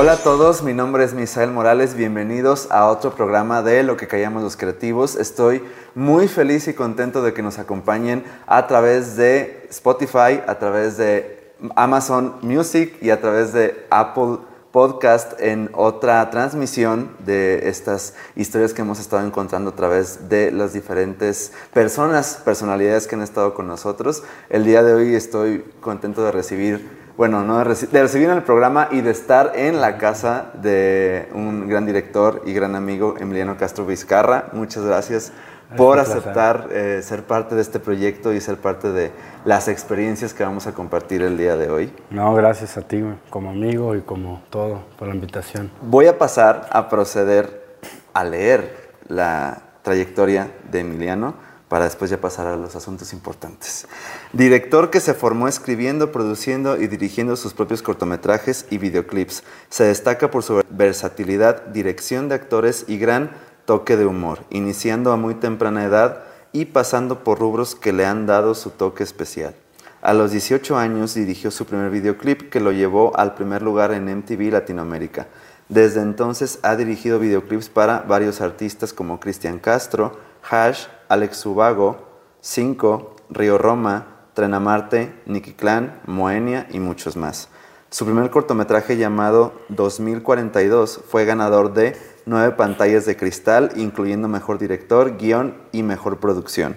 Hola a todos, mi nombre es Misael Morales, bienvenidos a otro programa de Lo que callamos los creativos. Estoy muy feliz y contento de que nos acompañen a través de Spotify, a través de Amazon Music y a través de Apple Podcast en otra transmisión de estas historias que hemos estado encontrando a través de las diferentes personas, personalidades que han estado con nosotros. El día de hoy estoy contento de recibir bueno, no, de, recibir en el programa y de estar en la casa de un gran director y gran amigo, Emiliano Castro Vizcarra. Muchas gracias por aceptar eh, ser parte de este proyecto y ser parte de las experiencias que vamos a compartir el día de hoy. No, gracias a ti como amigo y como todo por la invitación. Voy a pasar a proceder a leer la trayectoria de Emiliano para después ya pasar a los asuntos importantes. Director que se formó escribiendo, produciendo y dirigiendo sus propios cortometrajes y videoclips. Se destaca por su versatilidad, dirección de actores y gran toque de humor, iniciando a muy temprana edad y pasando por rubros que le han dado su toque especial. A los 18 años dirigió su primer videoclip que lo llevó al primer lugar en MTV Latinoamérica. Desde entonces ha dirigido videoclips para varios artistas como Cristian Castro, Hash, Alex Subago, Cinco, Río Roma, Trenamarte, Nicky Clan, Moenia y muchos más. Su primer cortometraje llamado 2042 fue ganador de nueve pantallas de cristal, incluyendo Mejor Director, Guión y Mejor Producción.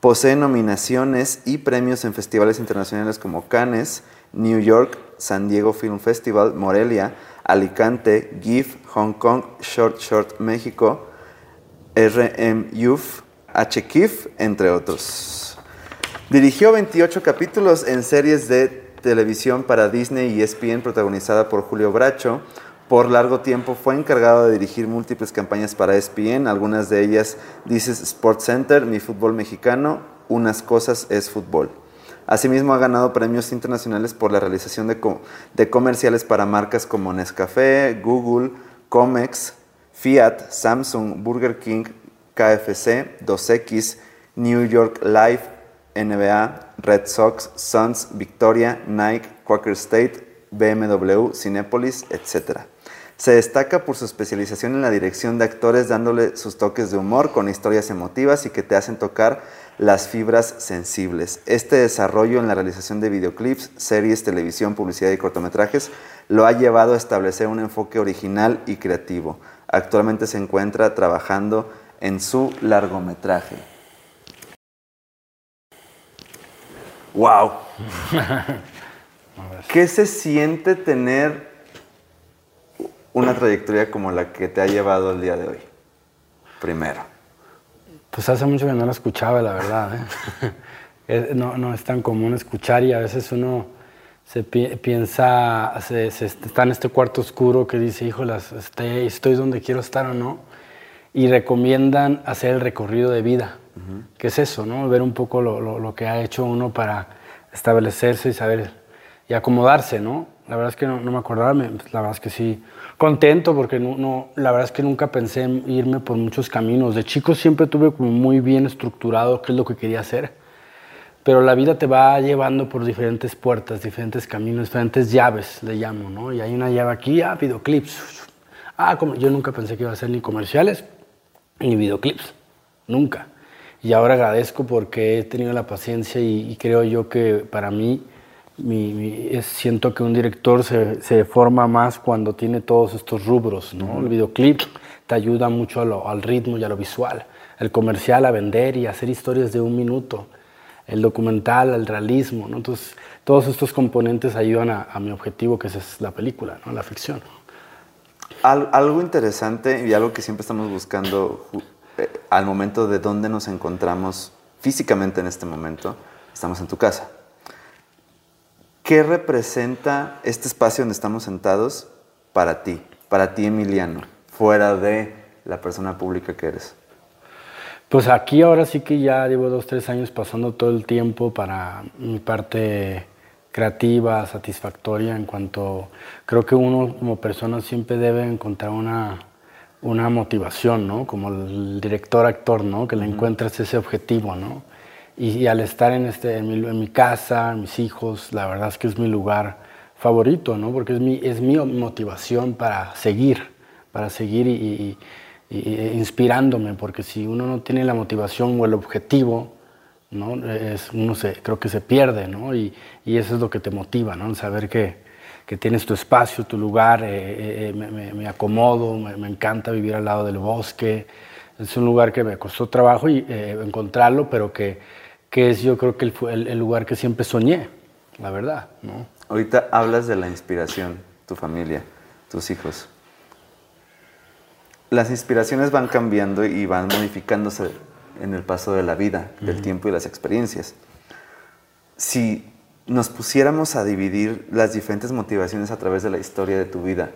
Posee nominaciones y premios en festivales internacionales como Cannes, New York, San Diego Film Festival, Morelia, Alicante, GIF, Hong Kong, Short Short México, RM Youth, HKIF, entre otros. Dirigió 28 capítulos en series de televisión para Disney y ESPN protagonizada por Julio Bracho. Por largo tiempo fue encargado de dirigir múltiples campañas para ESPN, algunas de ellas Dices Sports Center, Mi Fútbol Mexicano, Unas Cosas es Fútbol. Asimismo ha ganado premios internacionales por la realización de, de comerciales para marcas como Nescafé, Google, Comex, Fiat, Samsung, Burger King, KFC, 2X, New York Life, NBA, Red Sox, Suns, Victoria, Nike, Quaker State, BMW, Cinepolis, etc. Se destaca por su especialización en la dirección de actores dándole sus toques de humor con historias emotivas y que te hacen tocar las fibras sensibles. Este desarrollo en la realización de videoclips, series, televisión, publicidad y cortometrajes lo ha llevado a establecer un enfoque original y creativo. Actualmente se encuentra trabajando en su largometraje. ¡Wow! ¿Qué se siente tener una trayectoria como la que te ha llevado el día de hoy? Primero. Pues hace mucho que no la escuchaba, la verdad. ¿eh? no, es tan común escuchar y a veces uno se piensa, se, está en este cuarto oscuro que dice, híjolas, este, estoy donde quiero estar o no y recomiendan hacer el recorrido de vida, que es eso, ¿no? Ver un poco lo, que ha hecho uno para establecerse y saber y acomodarse, ¿no? La verdad es que no, me acordaba, pues, la verdad es que sí, contento porque no, la verdad es que nunca pensé en irme por muchos caminos. De chico siempre tuve como muy bien estructurado qué es lo que quería hacer, pero la vida te va llevando por diferentes puertas, diferentes caminos, diferentes llaves, le llamo, ¿no? Y hay una llave aquí, ah, videoclips. Ah, como, yo nunca pensé que iba a hacer ni comerciales, ni videoclips, nunca. Y ahora agradezco porque he tenido la paciencia y, creo yo que para mí siento que un director se, se, forma más cuando tiene todos estos rubros, ¿no? El videoclip te ayuda mucho al ritmo y a lo visual. El comercial a vender y hacer historias de un minuto. El documental al realismo, ¿no? Entonces, todos estos componentes ayudan a, a mi objetivo, que es la película, ¿no? La ficción algo interesante y algo que siempre estamos buscando eh, al momento de dónde nos encontramos físicamente en este momento, estamos en tu casa. ¿Qué representa este espacio donde estamos sentados para ti, para ti Emiliano, fuera de la persona pública que eres? Pues aquí ahora sí que ya llevo dos, tres años pasando todo el tiempo para mi parte creativa, satisfactoria en cuanto creo que uno como persona siempre debe encontrar una, una motivación, ¿no? Como el director actor, ¿no? Que le encuentres ese objetivo, ¿no? Y, al estar en, este, en mi, casa, mis hijos, la verdad es que es mi lugar favorito, ¿no? Porque es mi, es mi motivación para seguir, para seguir y, inspirándome, porque si uno no tiene la motivación o el objetivo, ¿no? Es, uno se, creo que se pierde, ¿no? Y, eso es lo que te motiva, ¿no? Saber que, que tienes tu espacio, tu lugar, eh, eh, eh, me, acomodo, me, encanta vivir al lado del bosque. Es un lugar que me costó trabajo y, encontrarlo, pero que, que, es yo creo que el, el, lugar que siempre soñé, la verdad. ¿no? Ahorita hablas de la inspiración, tu familia, tus hijos. Las inspiraciones van cambiando y van modificándose en el paso de la vida, del tiempo y las experiencias. Si nos pusiéramos a dividir las diferentes motivaciones a través de la historia de tu vida,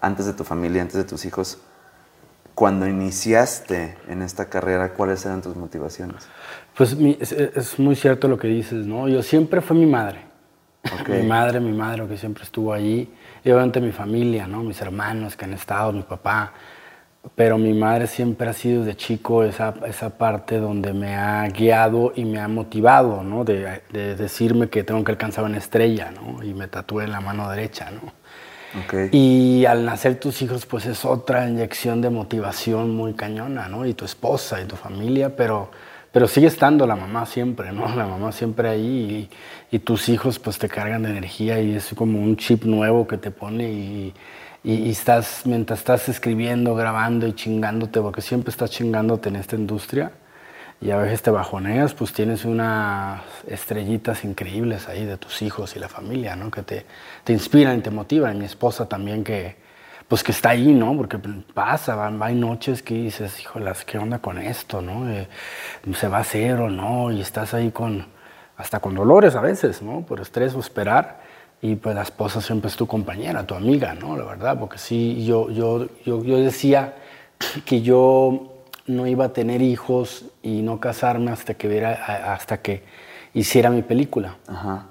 antes de tu familia, antes de tus hijos, cuando iniciaste en esta carrera, ¿cuáles eran tus motivaciones? Pues es, muy cierto lo que dices, ¿no? Yo siempre fue mi madre. Mi madre, mi madre que siempre estuvo allí. Y obviamente mi familia, ¿no? Mis hermanos que han estado, mi papá pero mi madre siempre ha sido de chico esa, esa parte donde me ha guiado y me ha motivado, ¿no? De, de, decirme que tengo que alcanzar una estrella, ¿no? Y me tatué en la mano derecha, ¿no? Okay. Y al nacer tus hijos, pues es otra inyección de motivación muy cañona, ¿no? Y tu esposa y tu familia, pero, pero sigue estando la mamá siempre, ¿no? La mamá siempre ahí y, y tus hijos pues te cargan de energía y es como un chip nuevo que te pone y y, estás, mientras estás escribiendo, grabando y chingándote, porque siempre estás chingándote en esta industria, y a veces te bajoneas, pues tienes unas estrellitas increíbles ahí de tus hijos y la familia, ¿no? Que te, te inspiran y te motivan. Mi esposa también que, pues que está ahí, ¿no? Porque pasa, van, hay noches que dices, híjolas, ¿qué onda con esto, no? Eh, ¿Se va a hacer o no? Y estás ahí con, hasta con dolores a veces, ¿no? Por estrés o esperar y pues la esposa siempre es tu compañera, tu amiga, ¿no? La verdad, porque sí, yo, yo, yo, yo decía que yo no iba a tener hijos y no casarme hasta que, viera, hasta que hiciera mi película. Ajá.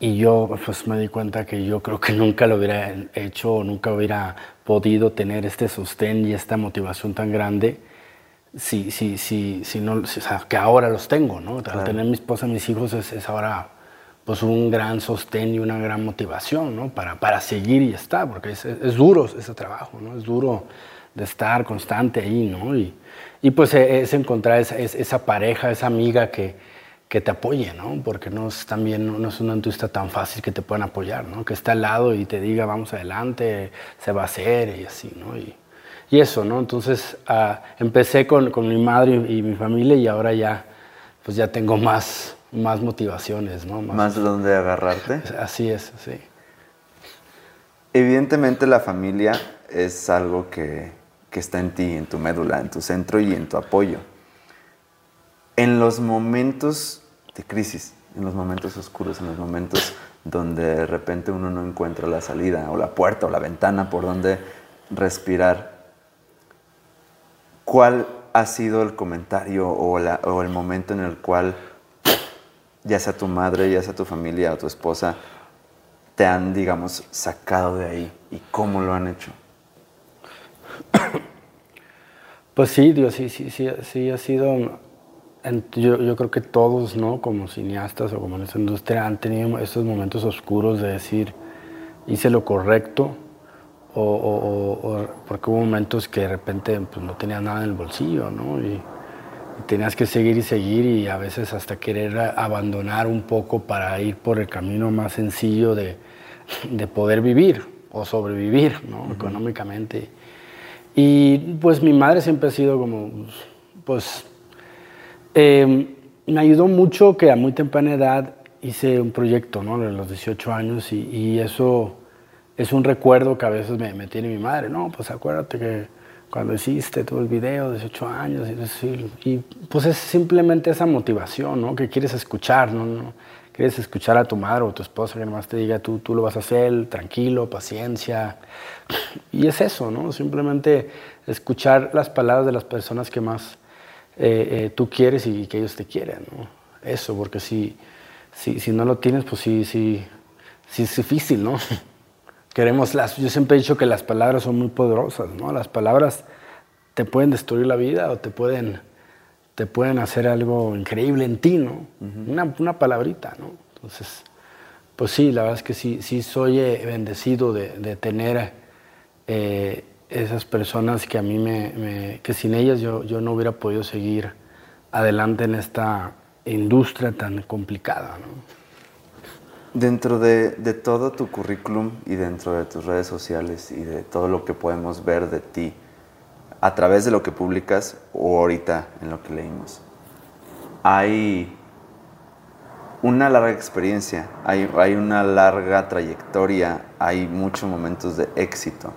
Y yo pues me di cuenta que yo creo que nunca lo hubiera hecho, nunca hubiera podido tener este sostén y esta motivación tan grande si, si, si, si no, o sea, que ahora los tengo, ¿no? Al tener mi esposa, mis hijos es, es ahora pues un gran sostén y una gran motivación, ¿no? Para, para seguir y estar, porque es, es, duro ese trabajo, ¿no? Es duro de estar constante ahí, ¿no? Y, y pues e, es encontrar esa, esa, pareja, esa amiga que, que te apoye, ¿no? Porque no es también no es una industria tan fácil que te puedan apoyar, ¿no? Que esté al lado y te diga, vamos adelante, se va a hacer y así, ¿no? Y, y eso, ¿no? Entonces uh, empecé con, con, mi madre y, y mi familia y ahora ya, pues ya tengo más más motivaciones, ¿no? Más, de donde agarrarte. Así es, sí. Evidentemente la familia es algo que, que, está en ti, en tu médula, en tu centro y en tu apoyo. En los momentos de crisis, en los momentos oscuros, en los momentos donde de repente uno no encuentra la salida o la puerta o la ventana por donde respirar, ¿cuál ha sido el comentario o, la, o el momento en el cual ya sea tu madre, ya sea tu familia o tu esposa, te han, digamos, sacado de ahí y cómo lo han hecho? Pues sí, Dios, sí, sí, sí, sí ha sido, yo, yo, creo que todos, ¿no? Como cineastas o como en esta industria han tenido estos momentos oscuros de decir, hice lo correcto, o, o, porque hubo momentos que de repente pues, no tenía nada en el bolsillo, ¿no? Tenías que seguir y seguir y a veces hasta querer abandonar un poco para ir por el camino más sencillo de, de poder vivir o sobrevivir ¿no? económicamente. Y pues mi madre siempre ha sido como, pues, em, me ayudó mucho que a muy temprana edad hice un proyecto, ¿no? De los 18 años y, y eso es un recuerdo que a veces me, me tiene mi madre, no, pues acuérdate que cuando hiciste todo el video, 18 años, y, y, pues es simplemente esa motivación, ¿no? Que quieres escuchar, ¿no? Quieres escuchar a tu madre o tu esposa que nomás te diga, tú, tú lo vas a hacer, tranquilo, paciencia. Y es eso, ¿no? Simplemente escuchar las palabras de las personas que más eh, eh, tú quieres y que ellos te quieren, ¿no? Eso, porque si, si, si no lo tienes, pues sí, sí, sí es difícil, ¿no? Queremos las, yo siempre he dicho que las palabras son muy poderosas, ¿no? Las palabras te pueden destruir la vida o te pueden, te pueden hacer algo increíble en ti, ¿no? una, una, palabrita, ¿no? Entonces, pues sí, la verdad es que sí, sí soy eh, bendecido de, tener eh, esas personas que a mí me, que sin ellas yo, yo no hubiera podido seguir adelante en esta industria tan complicada. Dentro de, de, todo tu currículum y dentro de tus redes sociales y de todo lo que podemos ver de ti a través de lo que publicas o ahorita en lo que leímos, hay una larga experiencia, hay, hay una larga trayectoria, hay muchos momentos de éxito.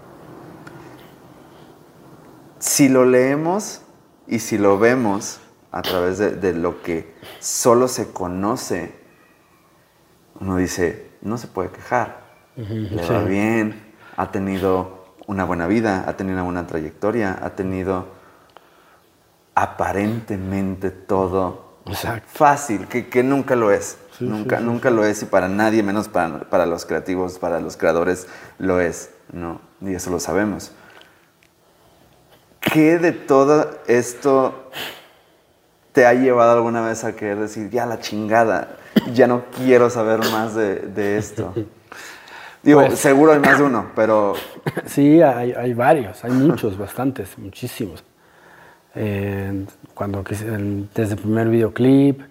Si lo leemos y si lo vemos a través de, lo que solo se conoce, uno dice, no se puede quejar, le va bien, ha tenido una buena vida, ha tenido una buena trayectoria, ha tenido aparentemente todo fácil, que, nunca lo es. nunca, nunca lo es y para nadie, menos para, para, los creativos, para los creadores, lo es. ¿no? Y eso lo sabemos. ¿Qué de todo esto te ha llevado alguna vez a querer decir, ya la chingada, ya no quiero saber más de, esto? Digo, pues seguro hay más de uno, pero... Sí, hay, hay varios, hay muchos, bastantes, muchísimos. Eh, cuando desde el primer videoclip,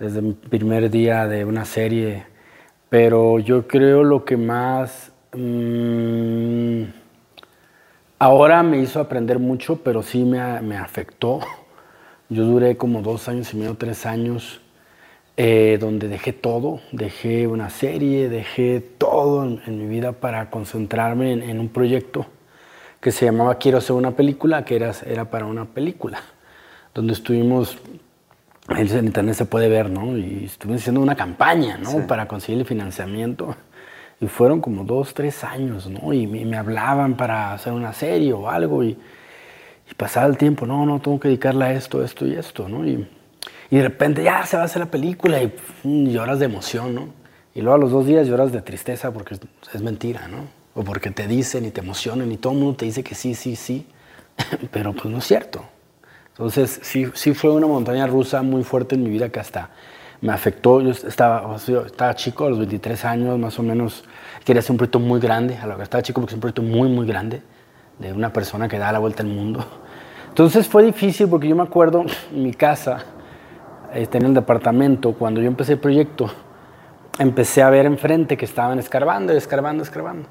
desde el primer día de una serie, pero yo creo lo que más mm, ahora me hizo aprender mucho, pero sí me, me, afectó. Yo duré como dos años y medio, tres años, eh, donde dejé todo, dejé una serie, dejé todo en, mi vida para concentrarme en un proyecto que se llamaba Quiero hacer una película, que era, era para una película, donde estuvimos, en internet se puede ver, ¿no? Y estuvimos haciendo una campaña, ¿no? Para conseguir el financiamiento. Y fueron como dos, tres años, ¿no? Y me, hablaban para hacer una serie o algo y, y, pasaba el tiempo, no, no, tengo que dedicarle a esto, esto y esto, ¿no? Y, y de repente ya se va a hacer la película y lloras de emoción, ¿no? Y luego a los dos días lloras de tristeza porque es mentira, ¿no? o porque te dicen y te emocionan y todo el mundo te dice que sí, sí, sí, pero pues no es cierto. Entonces sí, sí fue una montaña rusa muy fuerte en mi vida que hasta me afectó. Yo estaba, estaba chico, a los 23 años más o menos, quería hacer un proyecto muy grande, a lo que estaba chico porque es un proyecto muy, muy grande, de una persona que da la vuelta al mundo. Entonces fue difícil porque yo me acuerdo en mi casa, eh, tenía el departamento, cuando yo empecé el proyecto, empecé a ver enfrente que estaban escarbando, escarbando, escarbando.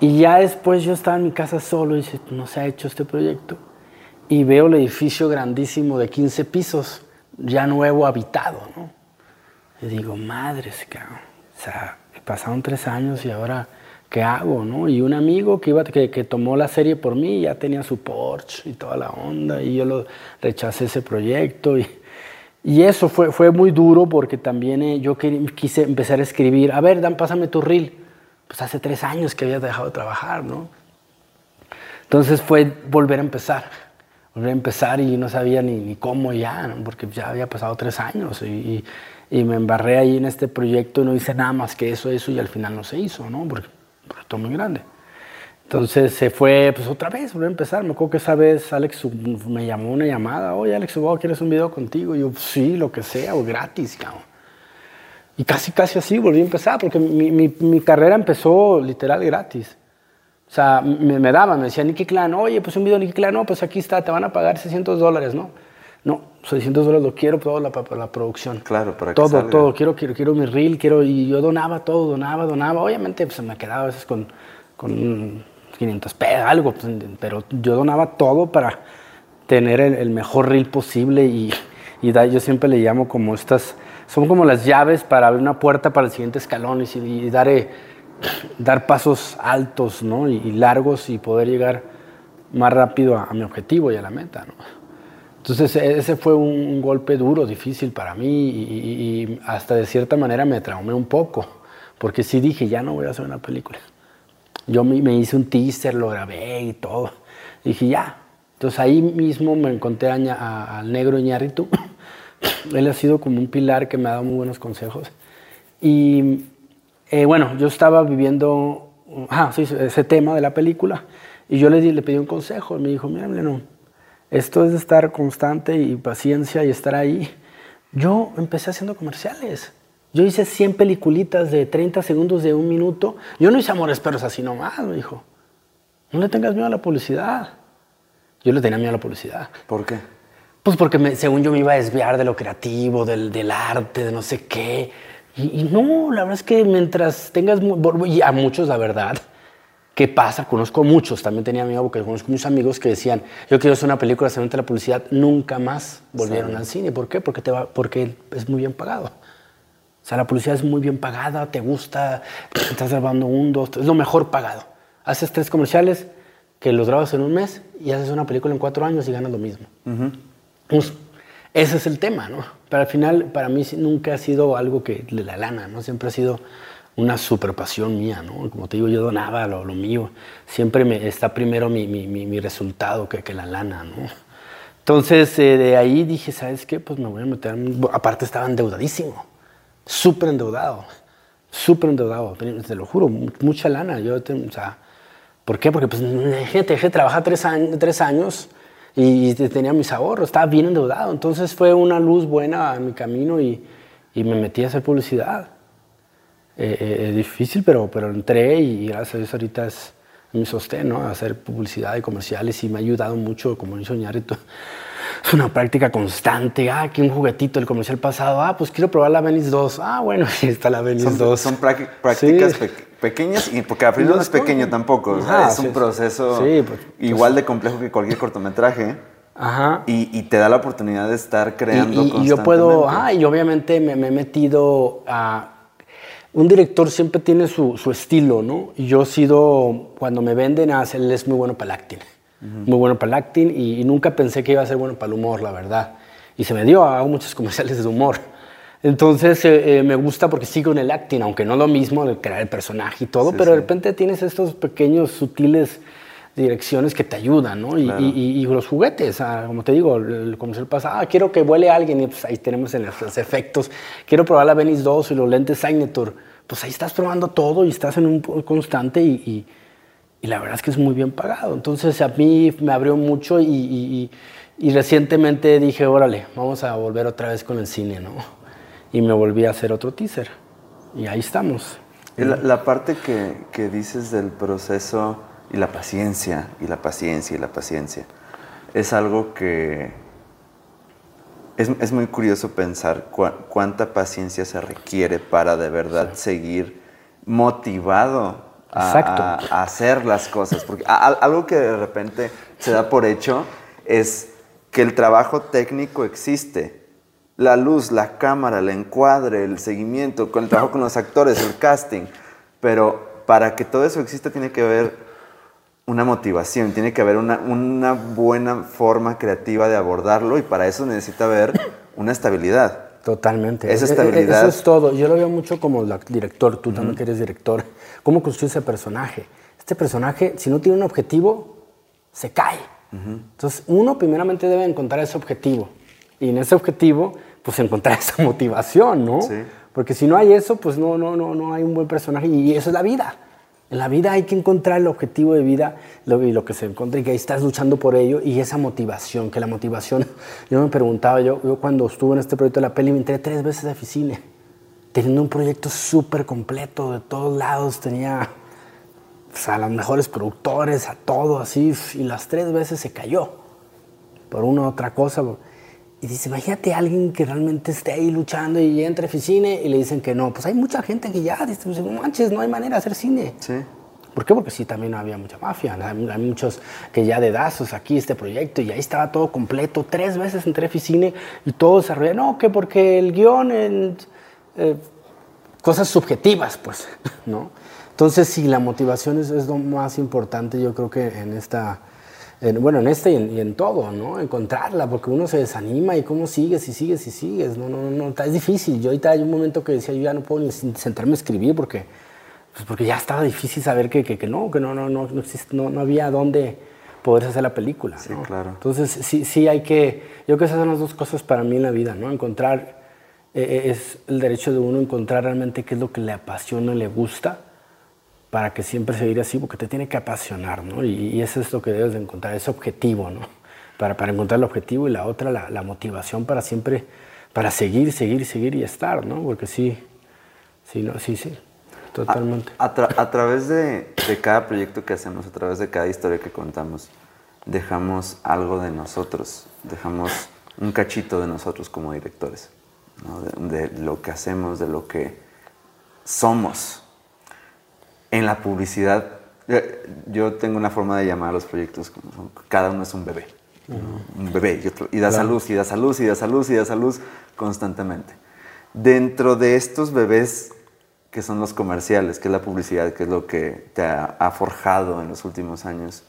Y ya después yo estaba en mi casa solo y dice, no se ha hecho este proyecto. Y veo el edificio grandísimo de 15 pisos, ya nuevo, habitado, ¿no? Y digo, madres, cabrón. O sea, pasaron tres años y ahora, ¿qué hago, no? Y un amigo que, iba, que, que tomó la serie por mí ya tenía su Porsche y toda la onda y yo lo rechacé ese proyecto y... Y eso fue, fue muy duro porque también eh, yo quise empezar a escribir, a ver, Dan, pásame tu reel pues hace tres años que había dejado de trabajar, ¿no? Entonces fue volver a empezar, volver a empezar y no sabía ni, ni cómo ya, ¿no? porque ya había pasado tres años y, y, me embarré ahí en este proyecto y no hice nada más que eso, eso y al final no se hizo, ¿no? Porque proyecto muy grande. Entonces se fue, pues otra vez, volver a empezar. Me acuerdo que esa vez Alex me llamó una llamada, oye Alex, ¿quieres un video contigo? Y yo, sí, lo que sea, o gratis, cabrón. Y casi, casi así volví a empezar, porque mi, mi, carrera empezó literal gratis. O sea, me, me daban, me decían Nicky Clan, oye, pues un video Nicky Clan, no, pues aquí está, te van a pagar 600 dólares, ¿no? No, 600 dólares lo quiero todo la, la producción. Claro, para que Todo, todo, quiero, quiero, quiero mi reel, quiero, y yo donaba todo, donaba, donaba. Obviamente, pues me quedaba a veces con, con 500 pesos, algo, pues, pero yo donaba todo para tener el, el mejor reel posible y, y da, yo siempre le llamo como estas son como las llaves para abrir una puerta para el siguiente escalón y, dar, eh, dar pasos altos ¿no? y, largos y poder llegar más rápido a, mi objetivo y a la meta. ¿no? Entonces e, ese fue un, golpe duro, difícil para mí y, hasta de cierta manera me traumé un poco, porque sí dije, ya no voy a hacer una película. Yo me, me hice un teaser, lo grabé y todo. Dije, ya. Entonces ahí mismo me encontré al negro Iñárritu él ha sido como un pilar que me ha dado muy buenos consejos. Y eh, bueno, yo estaba viviendo ah, sí, ese tema de la película y yo le, le pedí un consejo. Me dijo, mira, no, esto es estar constante y paciencia y estar ahí. Yo empecé haciendo comerciales. Yo hice 100 peliculitas de 30 segundos de un minuto. Yo no hice Amores Perros así nomás, me dijo. No le tengas miedo a la publicidad. Yo le tenía miedo a la publicidad. ¿Por qué? Pues porque me- según yo me iba a desviar de lo creativo, del, del arte, de no sé qué. Y, y no, la verdad es que mientras tengas, y a muchos la verdad, ¿qué pasa? Conozco muchos, también tenía miedo porque conozco muchos amigos que decían, yo quiero hacer una película solamente la publicidad, nunca más volvieron al cine. ¿Por qué? Porque, te va, porque es muy bien pagado. O sea, la publicidad es muy bien pagada, te gusta, estás grabando un, dos, tres, es lo mejor pagado. Haces tres comerciales que los grabas en un mes y haces una película en cuatro años y ganas lo mismo. Pues, ese es el tema, ¿no? Pero al final, para mí nunca ha sido algo que la lana, ¿no? Siempre ha sido una super pasión mía, ¿no? Como te digo, yo donaba lo, mío. Siempre me, está primero mi, resultado que, la lana, ¿no? Entonces, eh, de ahí dije, ¿sabes qué? Pues me voy a meter... Aparte estaba endeudadísimo, súper endeudado, súper endeudado, te lo juro, mu- mucha lana. Yo, ¿por qué? Porque pues, dejé, dejé de trabajar tres años, y tenía mis ahorros, estaba bien endeudado. Entonces fue una luz buena en mi camino y, y me metí a hacer publicidad. Eh, eh, es difícil, pero, pero entré y gracias a Dios ahorita es mi sostén, ¿no? Hacer publicidad y comerciales y me ha ayudado mucho, como dice Ñarrito. Es una práctica constante. Ah, que un juguetito, el comercial pasado. Ah, pues quiero probar la Venice 2. Ah, bueno, ahí está la Venice Son, 2. son prácti- prácticas Sí. pe- pequeñas y porque final no es pequeño tampoco. Ajá, es un sí, proceso sí, pues, igual de complejo que cualquier cortometraje Ajá. y, y te da la oportunidad de estar creando Y, y- y yo puedo, constantemente. ah, y obviamente me, me he metido a... Un director siempre tiene su, su estilo, ¿no? Y yo he sido, cuando me venden, a él es muy bueno para el acting. Muy bueno para el acting y, y nunca pensé que iba a ser bueno para el humor, la verdad. Y se me dio, hago muchos comerciales de humor. Entonces eh, eh, me gusta porque sigo en el acting, aunque no lo mismo, de crear el personaje y todo, Sí, pero de repente tienes estos pequeños, sutiles direcciones que te ayudan, ¿no? Y, Claro. y- y- y los juguetes, ah, como te digo, el el comercial pasa, ah, quiero que vuele alguien, y pues ahí tenemos en los, los efectos. Quiero probar la Venice 2 y los lentes Signature. Pues ahí estás probando todo y estás en un constante y, la verdad es que es muy bien pagado. Entonces a mí me abrió mucho y, recientemente dije, órale, vamos a volver otra vez con el cine, ¿no? Y me volví a hacer otro teaser. Y ahí estamos. La, la parte que, que dices del proceso y la paciencia, y la paciencia, y la paciencia, es algo que es, es muy curioso pensar cuánta paciencia se requiere para de verdad seguir motivado a, Exacto. a- a hacer las cosas. Porque a- a- algo que de repente se da por hecho es que el trabajo técnico existe. La luz, la cámara, el encuadre, el seguimiento, con el trabajo con los actores, el casting. Pero para que todo eso exista tiene que haber una motivación, tiene que haber una, una buena forma creativa de abordarlo y para eso necesita haber una estabilidad. Totalmente. Esa E- e- estabilidad. Eso es todo. Yo lo veo mucho como la- director, tú también que eres director. ¿Cómo construye ese personaje? Este personaje, si no tiene un objetivo, se cae. Entonces, uno primeramente debe encontrar ese objetivo. Y en ese objetivo, pues encontrar esa motivación, ¿no? Sí. Porque si no hay eso, pues no, no, no, no hay un buen personaje. Y eso es la vida. En la vida hay que encontrar el objetivo de vida lo, y lo que se encuentra y que ahí estás luchando por ello y esa motivación, que la motivación, yo me preguntaba, yo, cuando estuve en este proyecto de la peli me entré tres veces de oficina, teniendo un proyecto súper completo de todos lados, tenía pues, a los mejores productores, a todo así, y las tres veces se cayó por una u otra cosa. Y dice, imagínate a alguien que realmente esté ahí luchando y entra a cine y le dicen que no. Pues hay mucha gente que ya dice, pues, no manches, no hay manera de hacer cine. Sí. ¿Por qué? Porque sí, también había mucha mafia. Hay, hay muchos que ya de dazos aquí este proyecto y ahí estaba todo completo. Tres veces entré a cine y todo desarrollado. No, que porque el guion, en, eh, cosas subjetivas, pues, ¿no? Entonces, sí, la motivación es, es lo más importante, yo creo que en esta, en- bueno, en este y en, y en todo, ¿no? Encontrarla, porque uno se desanima y cómo sigues y sigues y sigues, no, no, no, es difícil. Yo ahorita hay un momento que decía, yo ya no puedo ni sentarme a escribir porque, pues porque ya estaba difícil saber que, que, que no, que no, no, no, no, existe, no, no había dónde poder hacer la película, Sí, ¿no? claro. Entonces, sí, sí hay que, yo creo que esas son las dos cosas para mí en la vida, ¿no? Encontrar, eh, es el derecho de uno encontrar realmente qué es lo que le apasiona le gusta para que siempre seguir así, porque te tiene que apasionar, ¿no? Y, eso es lo que debes de encontrar, ese objetivo, ¿no? Para, para encontrar el objetivo y la otra, la, motivación para siempre, para seguir, seguir, seguir y estar, ¿no? Porque sí, Sí, no, sí, sí, totalmente. A, través de, de, cada proyecto que hacemos, a través de cada historia que contamos, dejamos algo de nosotros, dejamos un cachito de nosotros como directores, ¿no? de lo que hacemos, de lo que somos. En la publicidad, eh, yo tengo una forma de llamar a los proyectos como cada uno es un bebé. Un bebé y, otro, y da salud, y da salud, y da salud, y da salud constantemente. Dentro de estos bebés que son los comerciales, que es la publicidad, que es lo que te ha, ha forjado en los últimos años,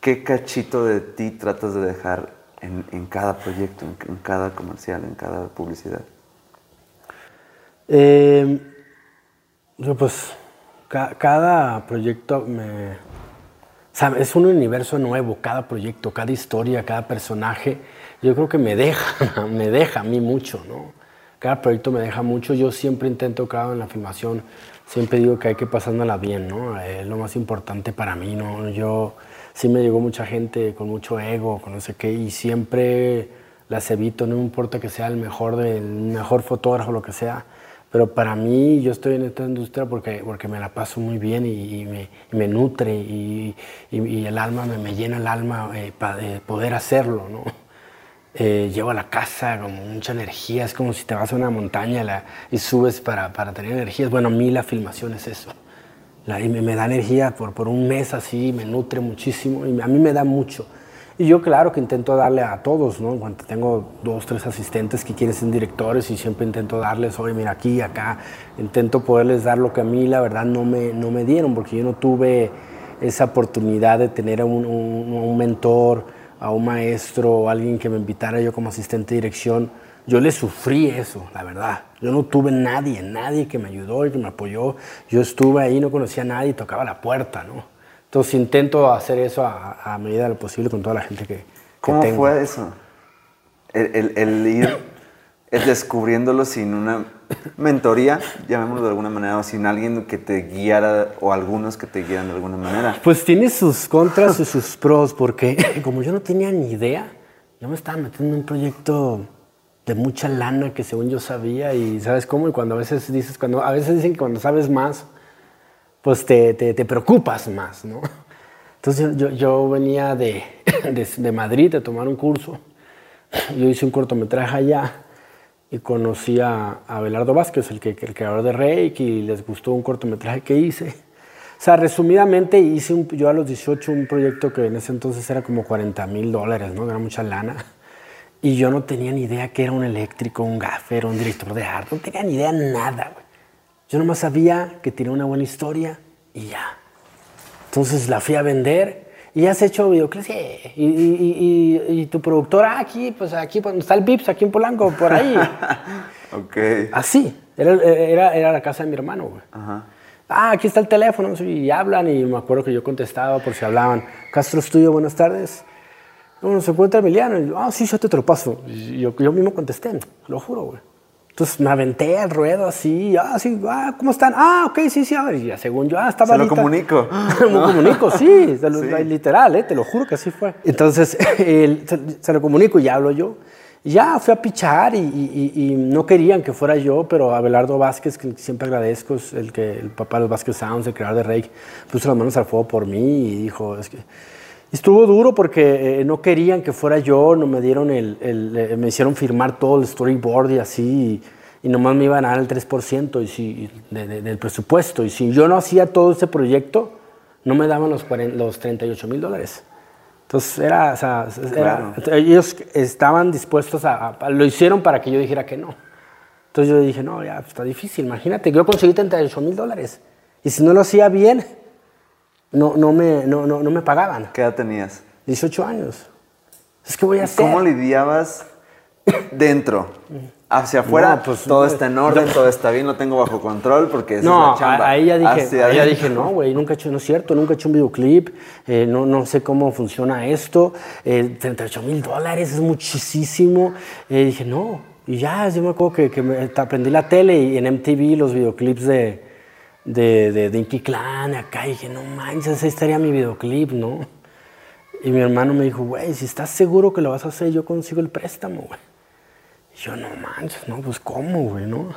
¿qué cachito de ti tratas de dejar en, en cada proyecto, en, en, cada comercial, en cada publicidad? Eh, pues ca cada proyecto me, sabe, es un universo nuevo, cada proyecto, cada historia, cada personaje. Yo creo que me deja, me deja a mí mucho, ¿no? Cada proyecto me deja mucho. Yo siempre intento, claro, en la filmación, siempre digo que hay que pasándola bien, ¿no? Es lo más importante para mí, ¿no? Yo sí me llegó mucha gente con mucho ego, con no sé qué, y siempre las evito, no importa que sea el mejor, del mejor fotógrafo, lo que sea pero para mí, yo estoy en esta industria porque, porque me la paso muy bien y, y, me, y me, nutre y, y, el alma me, me, llena el alma eh, para poder hacerlo, ¿no? Eh, llevo a la casa como mucha energía, es como si te vas a una montaña la, y subes para, para, tener energías. Bueno, a mí la filmación es eso. La, y me, me, da energía por, por un mes así, me nutre muchísimo y a mí me da mucho. Y yo claro que intento darle a todos, ¿no? Cuando tengo dos, tres asistentes que quieren ser directores y siempre intento darles, oye, mira aquí, acá, intento poderles dar lo que a mí la verdad no me, no me dieron, porque yo no tuve esa oportunidad de tener a un, un, un mentor, a un maestro o alguien que me invitara yo como asistente de dirección. Yo le sufrí eso, la verdad. Yo no tuve nadie, nadie que me ayudó y que me apoyó. Yo estuve ahí, no conocía a nadie, tocaba la puerta, ¿no? Entonces intento hacer eso a, a, medida de lo posible con toda la gente que, que ¿Cómo tengo. fue eso? El, el, el ir el descubriéndolo sin una mentoría, llamémoslo de alguna manera, o sin alguien que te guiara o algunos que te guían de alguna manera. Pues tiene sus contras y sus pros, porque como yo no tenía ni idea, yo me estaba metiendo en un proyecto de mucha lana que según yo sabía y sabes cómo y cuando a veces dices cuando a veces dicen que cuando sabes más pues te, te, te, preocupas más, ¿no? Entonces yo, yo venía de, de, de, Madrid a tomar un curso, yo hice un cortometraje allá y conocí a, a Belardo Vázquez, el, que, el creador de Reiki, y les gustó un cortometraje que hice. O sea, resumidamente hice un, yo a los 18 un proyecto que en ese entonces era como 40 mil dólares, ¿no? Era mucha lana. Y yo no tenía ni idea que era un eléctrico, un gaffer, un director de arte, no tenía ni idea nada, güey. Yo nomás sabía que tenía una buena historia y ya. Entonces la fui a vender y has hecho videoclips. Y, y, y, y, tu productora aquí, pues aquí, pues, está el Vips, aquí en Polanco, por ahí. ok. Así. Era, era, era, la casa de mi hermano, güey. Ajá. Ah, aquí está el teléfono. Y hablan y me acuerdo que yo contestaba por si hablaban. Castro Estudio, buenas tardes. Bueno, se encuentra Emiliano. Y yo, ah, sí, yo te, te lo paso. Y yo, yo mismo contesté, lo juro, güey. Entonces me aventé al ruedo así, ah, sí, ah, ¿cómo están? Ah, ok, sí, sí, a ver, y ya, según yo, ah, estaba Se lo comunico. me lo comunico, sí, se lo, sí, literal, eh, te lo juro que así fue. Entonces, se, se, lo comunico y hablo yo. Y ya fui a pichar y, y, y, no querían que fuera yo, pero Abelardo Vázquez, que siempre agradezco, es el, que, el papá de los Vázquez Sounds, el creador de Rey, puso las manos al fuego por mí y dijo, es que... Estuvo duro porque eh, no querían que fuera yo, no me dieron el, el eh, me hicieron firmar todo el storyboard y así, y, y nomás me iban a dar el 3% y si, de, de, del presupuesto. Y si yo no hacía todo ese proyecto, no me daban los, 40, los 38 mil dólares. Entonces, era, o sea, era, claro. ellos estaban dispuestos a, a, lo hicieron para que yo dijera que no. Entonces yo dije, no, ya está difícil, imagínate, yo conseguí 38 mil dólares. Y si no lo hacía bien, no, no, me, no, no, no, me pagaban. ¿Qué edad tenías? 18 años. Es que voy a hacer. ¿Cómo lidiabas dentro? Hacia afuera, no, pues, todo no, está en orden, no, todo está bien, lo tengo bajo control porque esa no, es la chamba. ahí ya dije, ahí ya dije, no, güey, nunca he hecho, no es cierto, nunca he hecho un videoclip, eh, no, no sé cómo funciona esto, eh, 38 mil dólares es muchísimo. Eh, dije, no, y ya, yo me acuerdo que, que me, aprendí la tele y en MTV los videoclips de, de, de, de Inky Clan acá y dije, no manches, ese estaría mi videoclip, ¿no? Y mi hermano me dijo, güey, si estás seguro que lo vas a hacer, yo consigo el préstamo, güey. Y yo, no manches, no, pues cómo, güey, ¿no?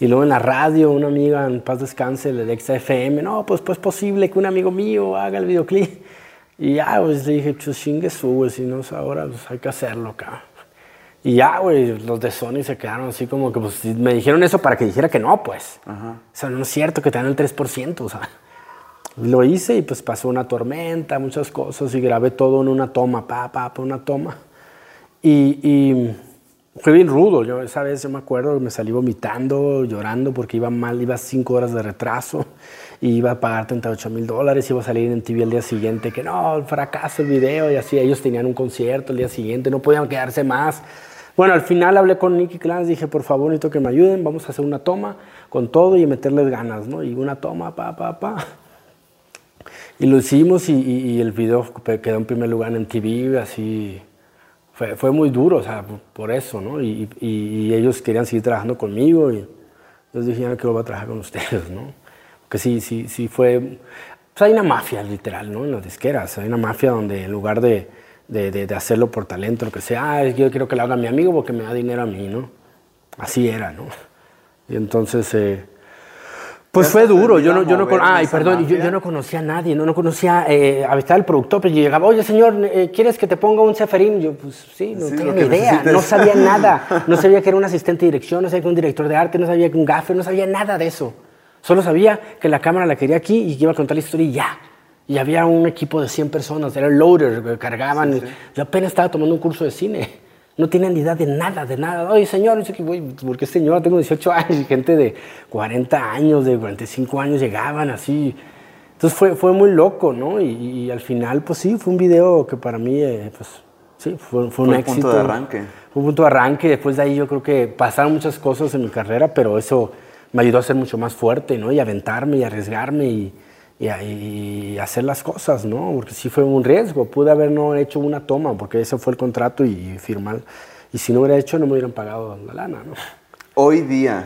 Y luego en la radio, una amiga en paz descanse, el de FM, no, pues pues posible que un amigo mío haga el videoclip. Y ya, pues le dije, pues chingue su, güey, si no es ahora, pues hay que hacerlo, acá. Y ya, güey, los de Sony se quedaron así como que, pues me dijeron eso para que dijera que no, pues. O sea, no es cierto que te dan el 3%, o sea. Lo hice y pues pasó una tormenta, muchas cosas y grabé todo en una toma, pa, pa, pa, una toma. Y, y fue bien rudo. Yo esa vez yo me acuerdo, me salí vomitando, llorando porque iba mal, iba cinco horas de retraso y iba a pagar 38 mil dólares, iba a salir en TV el día siguiente, que no, fracaso el video y así. Ellos tenían un concierto el día siguiente, no podían quedarse más. Bueno, al final hablé con Nicky Clans, dije, por favor, necesito que me ayuden, vamos a hacer una toma con todo y meterles ganas, ¿no? Y una toma, pa, pa, pa. Y lo hicimos y, el video quedó en primer lugar en TV, así. Fue, fue muy duro, o sea, por eso, ¿no? Y, y, ellos querían seguir trabajando conmigo y yo dije, ya no quiero trabajar con ustedes, ¿no? Porque sí, sí, sí fue... Pues hay una mafia, literal, ¿no? En las disqueras. Hay una mafia donde en lugar de, de, de, hacerlo por talento, lo que sea, ah, yo quiero que lo haga mi amigo porque me da dinero a mí, ¿no? Así era, ¿no? Y entonces... Eh, pues fue duro, yo no, yo no, ay, perdón, yo, yo, no conocía a nadie, no, no conocía, eh, estaba el productor, pero yo llegaba, oye señor, eh, ¿quieres que te ponga un ceferín? Yo, pues sí, no tenía ni idea, no sabía nada, no sabía que era un asistente de dirección, no sabía que era un director de arte, no sabía que un gaffer, no sabía nada de eso. Solo sabía que la cámara la quería aquí y que iba a contar la historia y ya. Y había un equipo de 100 personas, era el loader, cargaban, yo apenas estaba tomando un curso de cine no tienen ni idea de nada, de nada. Oye, señor, ¿por qué señor? Tengo 18 años y gente de 40 años, de 45 años llegaban así. Entonces fue, fue muy loco, ¿no? Y, al final, pues sí, fue un video que para mí, eh, pues sí, fue, fue un éxito. punto de arranque. Fue un punto de arranque. Después de ahí yo creo que pasaron muchas cosas en mi carrera, pero eso me ayudó a ser mucho más fuerte, ¿no? Y aventarme y arriesgarme y y, hacer las cosas, ¿no? Porque sí fue un riesgo. Pude haber no hecho una toma, porque ese fue el contrato y firmar. Y si no hubiera hecho, no me hubieran pagado la lana, ¿no? Hoy día,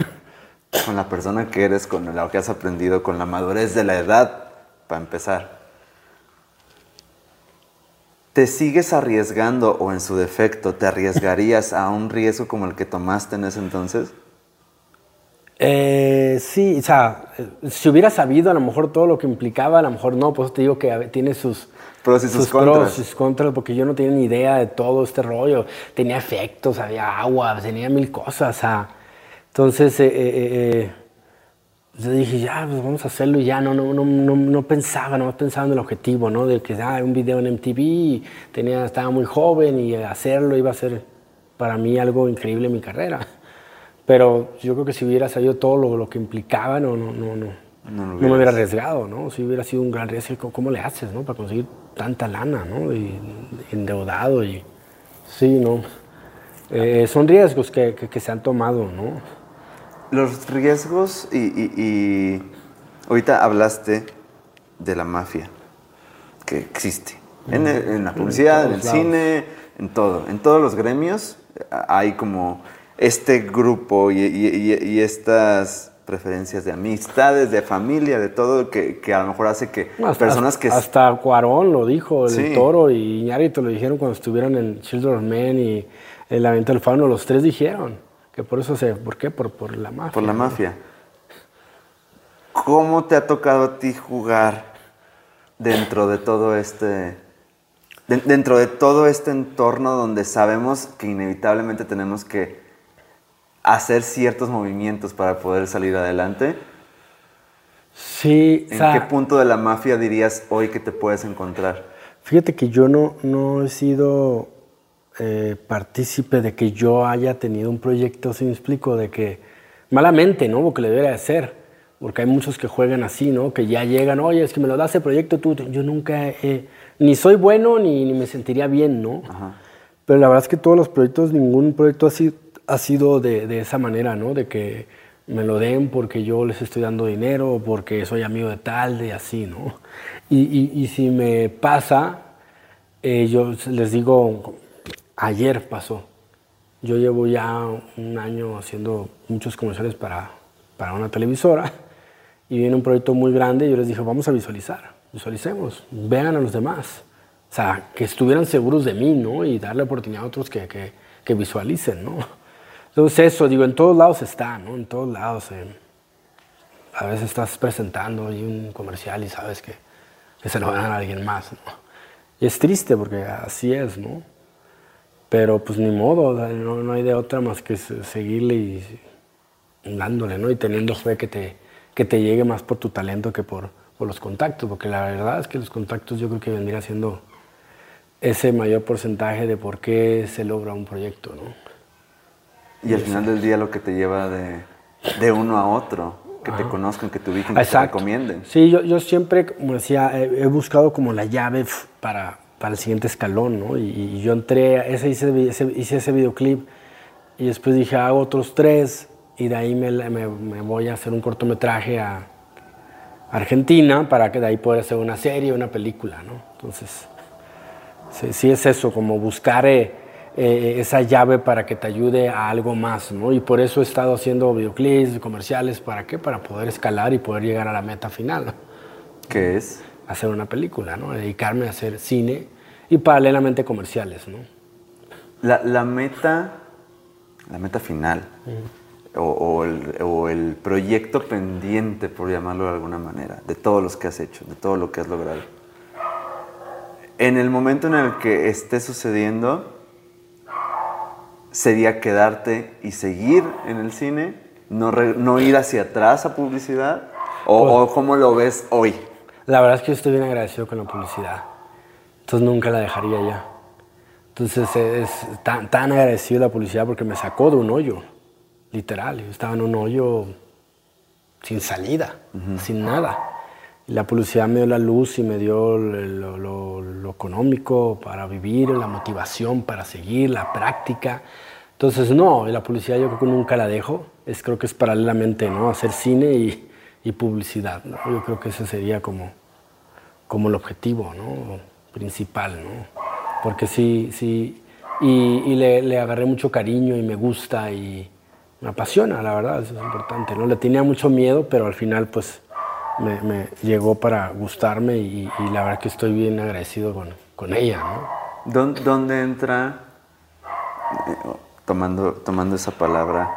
con la persona que eres, con lo que has aprendido, con la madurez de la edad, para empezar, ¿te sigues arriesgando o en su defecto te arriesgarías a un riesgo como el que tomaste en ese entonces? Eh, sí, o sea, si hubiera sabido a lo mejor todo lo que implicaba, a lo mejor no, pues te digo que tiene sus pros y sus, contras. sus contras, porque yo no tenía ni idea de todo este rollo. Tenía efectos, había agua, tenía mil cosas. O sea, entonces, eh, eh, yo dije, ya, pues vamos a hacerlo y ya, no, no, no, no, no pensaba, no pensaba en el objetivo, ¿no? De que, ah, un video en MTV, tenía, estaba muy joven y hacerlo iba a ser para mí algo increíble en mi carrera. Pero yo creo que si hubiera salido todo lo, que implicaba, no, no, no, no, no, me hubiera arriesgado, ¿no? Si hubiera sido un gran riesgo, ¿cómo le haces, no? Para conseguir tanta lana, ¿no? Y, endeudado y... Sí, ¿no? Eh, son riesgos que, que, se han tomado, ¿no? Los riesgos y, y, ahorita hablaste de la mafia que existe. En, en la publicidad, en, en el cine, en todo. En todos los gremios hay como este grupo y, estas preferencias de amistades, de familia, de todo, que, a lo mejor hace que personas que... Hasta Cuarón lo dijo, el Toro y Iñárritu lo dijeron cuando estuvieron en Children of Men y el Lamento del Fauno, los tres dijeron que por eso se... ¿Por qué? Por, por la mafia. Por la mafia. ¿Cómo te ha tocado a ti jugar dentro de todo este... dentro de todo este entorno donde sabemos que inevitablemente tenemos que hacer ciertos movimientos para poder salir adelante. Sí. ¿En qué punto de la mafia dirías hoy que te puedes encontrar? Fíjate que yo no, no he sido eh, partícipe de que yo haya tenido un proyecto, si me explico, de que malamente, ¿no? Porque le debería hacer. Porque hay muchos que juegan así, ¿no? Que ya llegan, oye, es que me lo das el proyecto tú. Yo nunca, ni soy bueno ni, ni, me sentiría bien, ¿no? Pero la verdad es que todos los proyectos, ningún proyecto así ha sido de, de, esa manera, ¿no? De que me lo den porque yo les estoy dando dinero, porque soy amigo de tal, de así, ¿no? Y, y, si me pasa, eh, yo les digo, ayer pasó. Yo llevo ya un año haciendo muchos comerciales para, para una televisora y viene un proyecto muy grande y yo les dije, vamos a visualizar, visualicemos, vean a los demás. O sea, que estuvieran seguros de mí, ¿no? Y darle oportunidad a otros que, que, que visualicen, ¿no? Entonces eso, digo, en todos lados está, ¿no? En todos lados. eh. A veces estás presentando ahí un comercial y sabes que, se lo van a dar a alguien más, ¿no? Y es triste porque así es, ¿no? Pero pues ni modo, no, no hay de otra más que se- seguirle y dándole, ¿no? Y teniendo fe que te, que te llegue más por tu talento que por, por los contactos, porque la verdad es que los contactos yo creo que vendría siendo ese mayor porcentaje de por qué se logra un proyecto, ¿no? Y al final del día lo que te lleva de, de uno a otro, que te conozcan, que te ubiquen, que te recomienden. Sí, yo, yo siempre, como decía, he, he buscado como la llave para, para el siguiente escalón, ¿no? Y, y yo entré, ese, hice, ese- hice ese videoclip y después dije, hago otros tres y de ahí me, me- me voy a hacer un cortometraje a Argentina para que de ahí pueda hacer una serie, una película, ¿no? Entonces, sí, sí es eso, como buscar eh, eh, esa llave para que te ayude a algo más, ¿no? Y por eso he estado haciendo videoclips, comerciales, ¿para qué? Para poder escalar y poder llegar a la meta final. ¿Qué es? hacer una película, ¿no? Dedicarme a hacer cine y paralelamente comerciales, ¿no? La, la meta, la meta final, o, o el, o el proyecto pendiente, por llamarlo de alguna manera, de todos los que has hecho, de todo lo que has logrado. En el momento en el que esté sucediendo, sería quedarte y seguir en el cine, no, re- no ir hacia atrás a publicidad, o, o cómo lo ves hoy. La verdad es que yo estoy bien agradecido con la publicidad. Entonces nunca la dejaría ya. Entonces es tan, tan agradecido la publicidad porque me sacó de un hoyo, literal. Yo estaba en un hoyo sin salida, sin nada. La publicidad me dio la luz y me dio lo, económico para vivir, la motivación para seguir, la práctica. Entonces, no, la publicidad yo creo que nunca la dejo. Es, creo que es paralelamente, ¿no? Hacer cine y, publicidad. Yo creo que ese sería como, como el objetivo, ¿no? Principal, ¿no? Porque sí, sí, y, y le, le agarré mucho cariño y me gusta y me apasiona, la verdad, eso es importante, ¿no? Le tenía mucho miedo, pero al final, pues, me, me llegó para gustarme y, y la verdad que estoy bien agradecido con, con ella, ¿no? ¿Dón- ¿Dónde entra, eh, tomando, tomando esa palabra,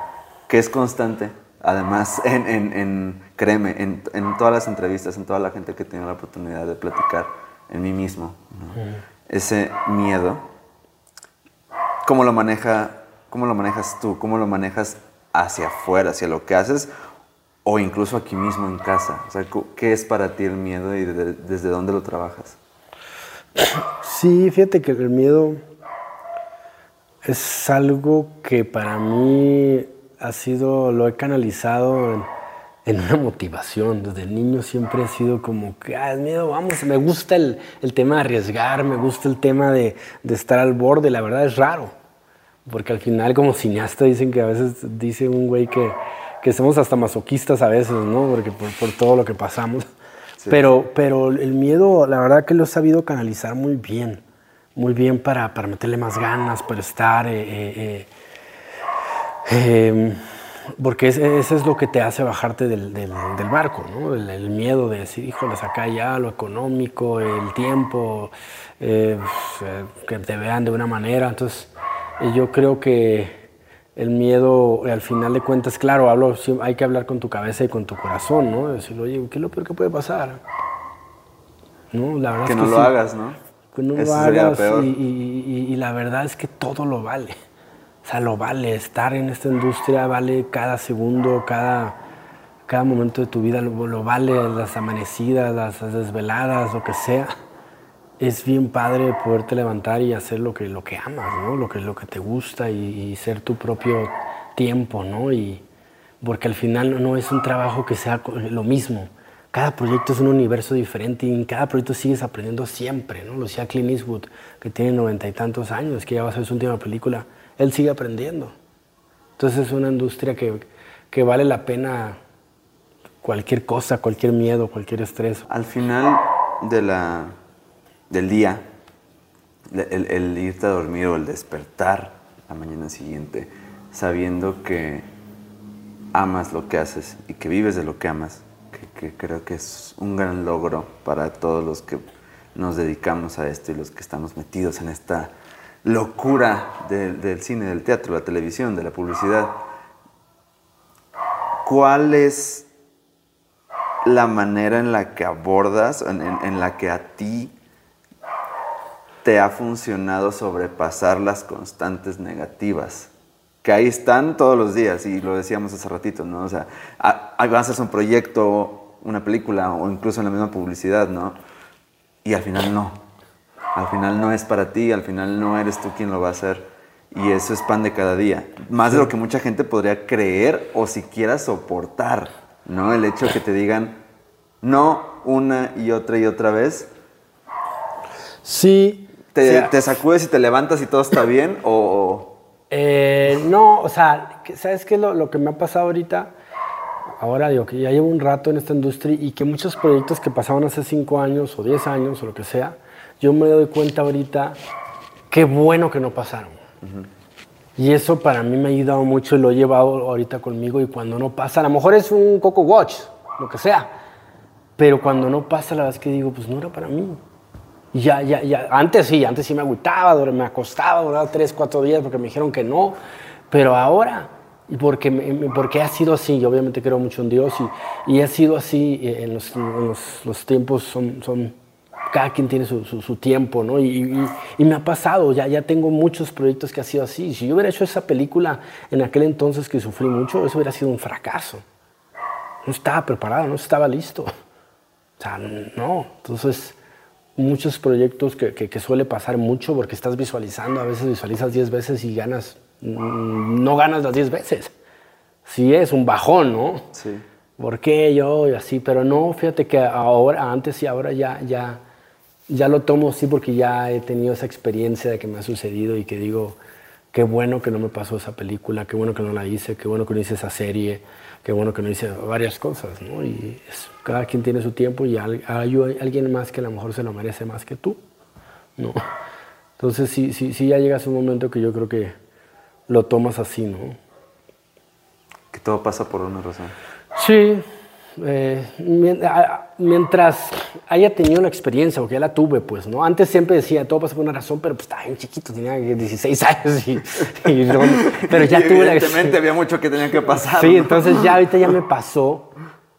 que es constante? Además, en, en- en- créeme, en, en todas las entrevistas, en toda la gente que he tenido la oportunidad de platicar, en mí mismo, ¿no? ese miedo, ¿cómo lo, maneja, ¿cómo lo manejas tú? ¿Cómo lo manejas hacia afuera, hacia lo que haces? O incluso aquí mismo en casa. O sea, ¿qué es para ti el miedo y de- desde dónde lo trabajas? Sí, fíjate que el miedo es algo que para mí ha sido, lo he canalizado en, en una motivación. Desde niño siempre he sido como que, ah, el miedo, vamos, me gusta el, el tema de arriesgar, me gusta el tema de, de estar al borde, la verdad es raro. Porque al final como cineasta dicen que a veces dice un güey que, que somos hasta masoquistas a veces, ¿no? Porque por, por todo lo que pasamos. Pero, pero el miedo, la verdad que lo he sabido canalizar muy bien. Muy bien para, para meterle más ganas, para estar... eh, eh, eh, eh, porque es- eso es lo que te hace bajarte del, del- del barco, ¿no? El, el miedo de decir, híjole, acá ya lo económico, el tiempo, eh, que te vean de una manera. Entonces, yo creo que el miedo, eh, al final de cuentas, claro, hablo, hay que hablar con tu cabeza y con tu corazón, ¿no? Decir, oye, ¿qué es lo peor que puede pasar? ¿No? La verdad Que es no que lo sí hagas, ¿no? que no Eso lo sería lo hagas peor. y, y- y- y la verdad es que todo lo vale. O sea, lo vale. Estar en esta industria vale cada segundo, cada, cada momento de tu vida lo, lo vale. Las amanecidas, las desveladas, lo que sea. Es bien padre poderte levantar y hacer lo que, lo que amas, ¿no? Lo que, lo que te gusta y, ser tu propio tiempo, ¿no? Y, porque al final no, es un trabajo que sea lo mismo. Cada proyecto es un universo diferente y en cada proyecto sigues aprendiendo siempre, ¿no? Lo decía Clint Eastwood, que tiene noventa y tantos años, que ya va a ser su última película. Él sigue aprendiendo. Entonces es una industria que, que vale la pena cualquier cosa, cualquier miedo, cualquier estrés. Al final de la, del día, el, el irte a dormir o el despertar la mañana siguiente, sabiendo que amas lo que haces y que vives de lo que amas, que creo que es un gran logro para todos los que nos dedicamos a esto y los que estamos metidos en esta, locura del cine, del teatro, la televisión, de la publicidad, ¿cuál es la manera en la que abordas, en, la que a ti te ha funcionado sobrepasar las constantes negativas? Que ahí están todos los días, y lo decíamos hace ratito, ¿no? O sea, avanzas un proyecto, una película, o incluso en la misma publicidad, ¿no? Y al final no. Al final no es para ti, al final no eres tú quien lo va a hacer. Y eso es pan de cada día. Más de lo que mucha gente podría creer o siquiera soportar, ¿no? El hecho que te digan no una y otra y otra vez. Sí. ¿Te, sacudes y te levantas y todo está bien? ¿O.? Eh, no, o sea, ¿sabes qué es lo, que me ha pasado ahorita? Ahora digo que ya llevo un rato en esta industria y que muchos proyectos que pasaban hace 5 años o 10 años o lo que sea, yo me doy cuenta ahorita qué bueno que no pasaron. Y eso para mí me ha ayudado mucho y lo he llevado ahorita conmigo y cuando no pasa, a lo mejor es un Coco Watch, lo que sea, pero cuando no pasa la verdad es que digo, pues no era para mí. Ya, ya, ya, antes sí, antes sí me agüitaba, me acostaba, duraba tres, cuatro días porque me dijeron que no, pero ahora, porque, porque ha sido así, yo obviamente creo mucho en Dios y, y ha sido así eh, en los, los, los tiempos son, son cada quien tiene su, su, tiempo, ¿no? Y, y, me ha pasado, ya, ya tengo muchos proyectos que ha sido así. Si yo hubiera hecho esa película en aquel entonces que sufrí mucho, eso hubiera sido un fracaso. No estaba preparado, no estaba listo. O sea, no. Entonces, muchos proyectos que, que, suele pasar mucho porque estás visualizando, a veces visualizas 10 veces y ganas, mm, no ganas las 10 veces. Sí es un bajón, ¿no? Sí. ¿Por qué yo? Y así, pero no, fíjate que ahora, antes y ahora ya, ya, ya lo tomo así porque ya he tenido esa experiencia de que me ha sucedido y que digo, qué bueno que no me pasó esa película, qué bueno que no la hice, qué bueno que no hice esa serie, qué bueno que no hice varias cosas, ¿no? Y cada quien tiene su tiempo y hay, alguien más que a lo mejor se lo merece más que tú, ¿no? Entonces sí, sí, sí ya llegas un momento que yo creo que lo tomas así, ¿no? Que todo pasa por una razón. Sí, eh, mientras haya tenido una experiencia, porque ya la tuve, pues, ¿no? Antes siempre decía, todo pasa por una razón, pero pues estaba bien chiquito, tenía 16 años y, pero ya tuve la experiencia. había mucho que tenía que pasar. Sí, entonces ya ahorita ya me pasó.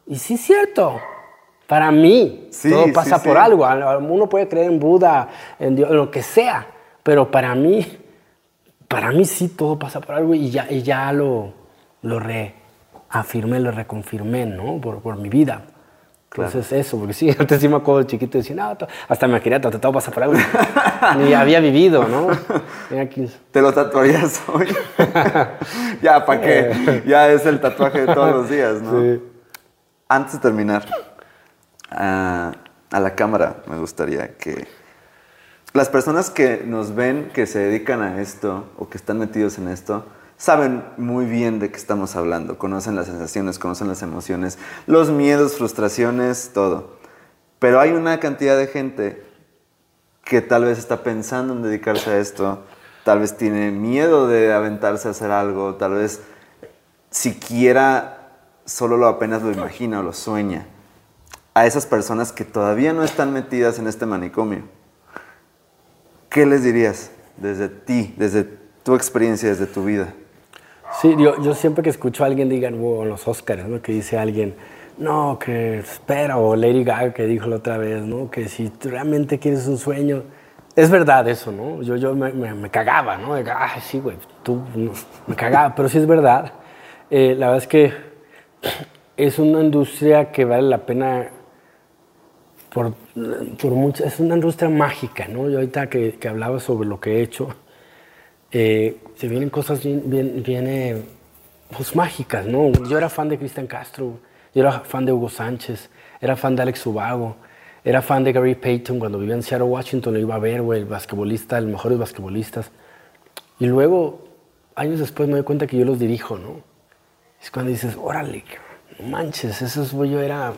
Y sí es cierto, para mí todo pasa por algo. Uno puede creer en Buda, en Dios, en lo que sea, pero para mí, para mí sí todo pasa por algo y ya, y ya lo, lo re afirmé, lo reconfirmé, ¿no? Por, por mi vida. Entonces eso, porque sí, antes sí me acuerdo de chiquito y decía, no, hasta me quería tatuar pasa por algo. Ni había vivido, ¿no? ¿Te lo tatuarías hoy? ya, ¿para qué? Eh. Ya es el tatuaje de todos los días, ¿no? Sí. Antes de terminar, a la cámara me gustaría que las personas que nos ven, que se dedican a esto o que están metidos en esto, saben muy bien de qué estamos hablando, conocen las sensaciones, conocen las emociones, los miedos, frustraciones, todo. Pero hay una cantidad de gente que tal vez está pensando en dedicarse a esto, tal vez tiene miedo de aventarse a hacer algo, tal vez siquiera solo lo apenas lo imagina o lo sueña. A esas personas que todavía no están metidas en este manicomio, ¿qué les dirías desde ti, desde tu experiencia, desde tu vida? Sí, yo, yo siempre que escucho a alguien digan, wow, los Oscars, ¿no? Que dice alguien, no, que espera, o Lady Gaga que dijo la otra vez, ¿no? Que si realmente quieres un sueño, es verdad eso, ¿no? Yo, yo me, me, cagaba, ¿no? De, Ay, sí, güey, tú, me cagaba, pero sí es verdad. Eh, la verdad es que es una industria que vale la pena por, por mucho, es una industria mágica, ¿no? Yo ahorita que, que hablaba sobre lo que he hecho, eh, se vienen cosas bien, bien, eh, pues, mágicas, ¿no? Yo era fan de Cristian Castro, yo era fan de Hugo Sánchez, era fan de Alex Ubago, era fan de Gary Payton cuando vivía en Seattle, Washington, lo iba a ver, güey, el basquetbolista, el mejor de los basquetbolistas. Y luego, años después me doy cuenta que yo los dirijo, ¿no? Es cuando dices, órale, no manches, eso es, yo era...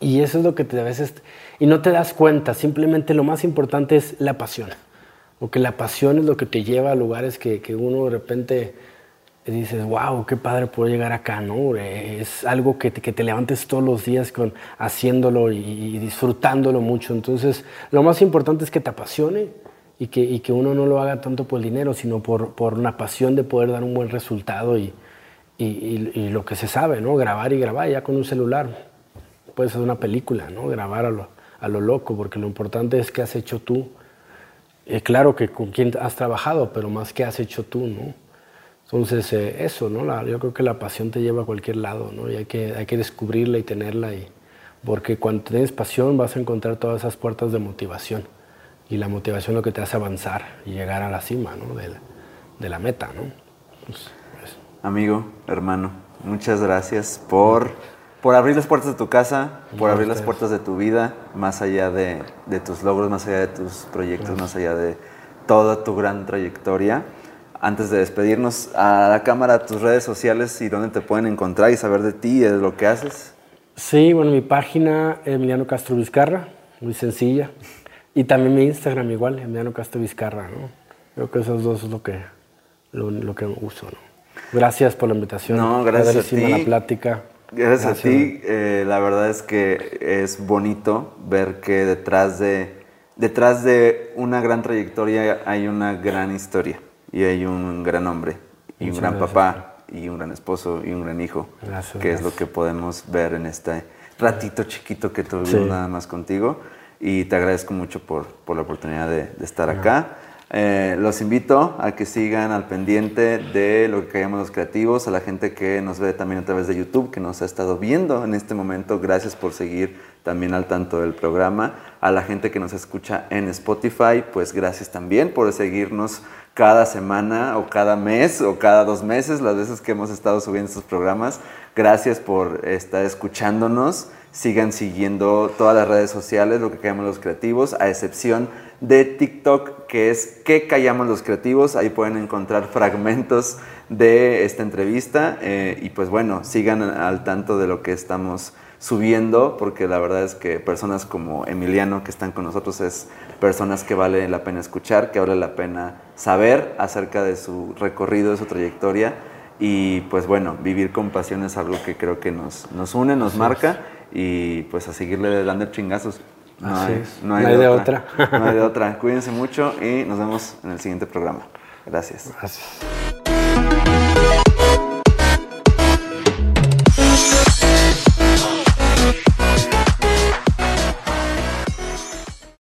Y eso es lo que te a veces... Y no te das cuenta, simplemente lo más importante es la pasión. Porque la pasión es lo que te lleva a lugares que, que uno de repente dices, wow, qué padre puedo llegar acá, ¿no? Es algo que te, que te levantes todos los días con, haciéndolo y, disfrutándolo mucho. Entonces, lo más importante es que te apasione y que, y que uno no lo haga tanto por el dinero, sino por, por una pasión de poder dar un buen resultado y, y, lo que se sabe, ¿no? Grabar y grabar ya con un celular. Puede ser una película, ¿no? Grabar a lo, a lo loco, porque lo importante es qué has hecho tú. Eh, claro que con quién has trabajado, pero más qué has hecho tú, ¿no? Entonces, eh, eso, ¿no? La, yo creo que la pasión te lleva a cualquier lado, ¿no? Y hay que, hay que descubrirla y tenerla, y, porque cuando tienes pasión vas a encontrar todas esas puertas de motivación. Y la motivación es lo que te hace avanzar y llegar a la cima, ¿no? De, de la meta, ¿no? Pues, Amigo, hermano, muchas gracias por, por abrir las puertas de tu casa, por abrir las puertas de tu vida, más allá de, de tus logros, más allá de tus proyectos, más allá de toda tu gran trayectoria. Antes de despedirnos, a la cámara, tus redes sociales y dónde te pueden encontrar y saber de ti y de lo que haces. Sí, bueno, mi página, Emiliano Castro Vizcarra, muy sencilla. Y también mi Instagram igual, Emiliano Castro Vizcarra, ¿no? Creo que esos dos es lo que, lo, lo que uso, ¿no? Gracias por la invitación. No, gracias a ti. la plática. Gracias, gracias. a ti. Eh, la verdad es que es bonito ver que detrás de, detrás de una gran trayectoria hay una gran historia y hay un gran hombre y Muchas un gran gracias. papá y un gran esposo y un gran hijo, gracias, que es lo que podemos ver en este ratito chiquito que tuvimos sí. nada más contigo. Y te agradezco mucho por, por la oportunidad de, de estar acá. Eh, los invito a que sigan al pendiente de lo que callamos los creativos, a la gente que nos ve también a través de YouTube, que nos ha estado viendo en este momento. Gracias por seguir también al tanto del programa. A la gente que nos escucha en Spotify, pues gracias también por seguirnos cada semana o cada mes o cada dos meses, las veces que hemos estado subiendo estos programas. Gracias por estar escuchándonos. Sigan siguiendo todas las redes sociales, lo que callamos los creativos, a excepción de TikTok, que es ¿Qué callamos los creativos? Ahí pueden encontrar fragmentos de esta entrevista eh, y pues bueno, sigan al tanto de lo que estamos subiendo, porque la verdad es que personas como Emiliano que están con nosotros es personas que vale la pena escuchar, que vale la pena saber acerca de su recorrido, de su trayectoria y pues bueno, vivir con pasión es algo que creo que nos, nos une, nos marca y pues a seguirle dando chingazos. No hay, no, hay, no hay, de, otra. otra. no hay de otra. Cuídense mucho y nos vemos en el siguiente programa. Gracias. Gracias.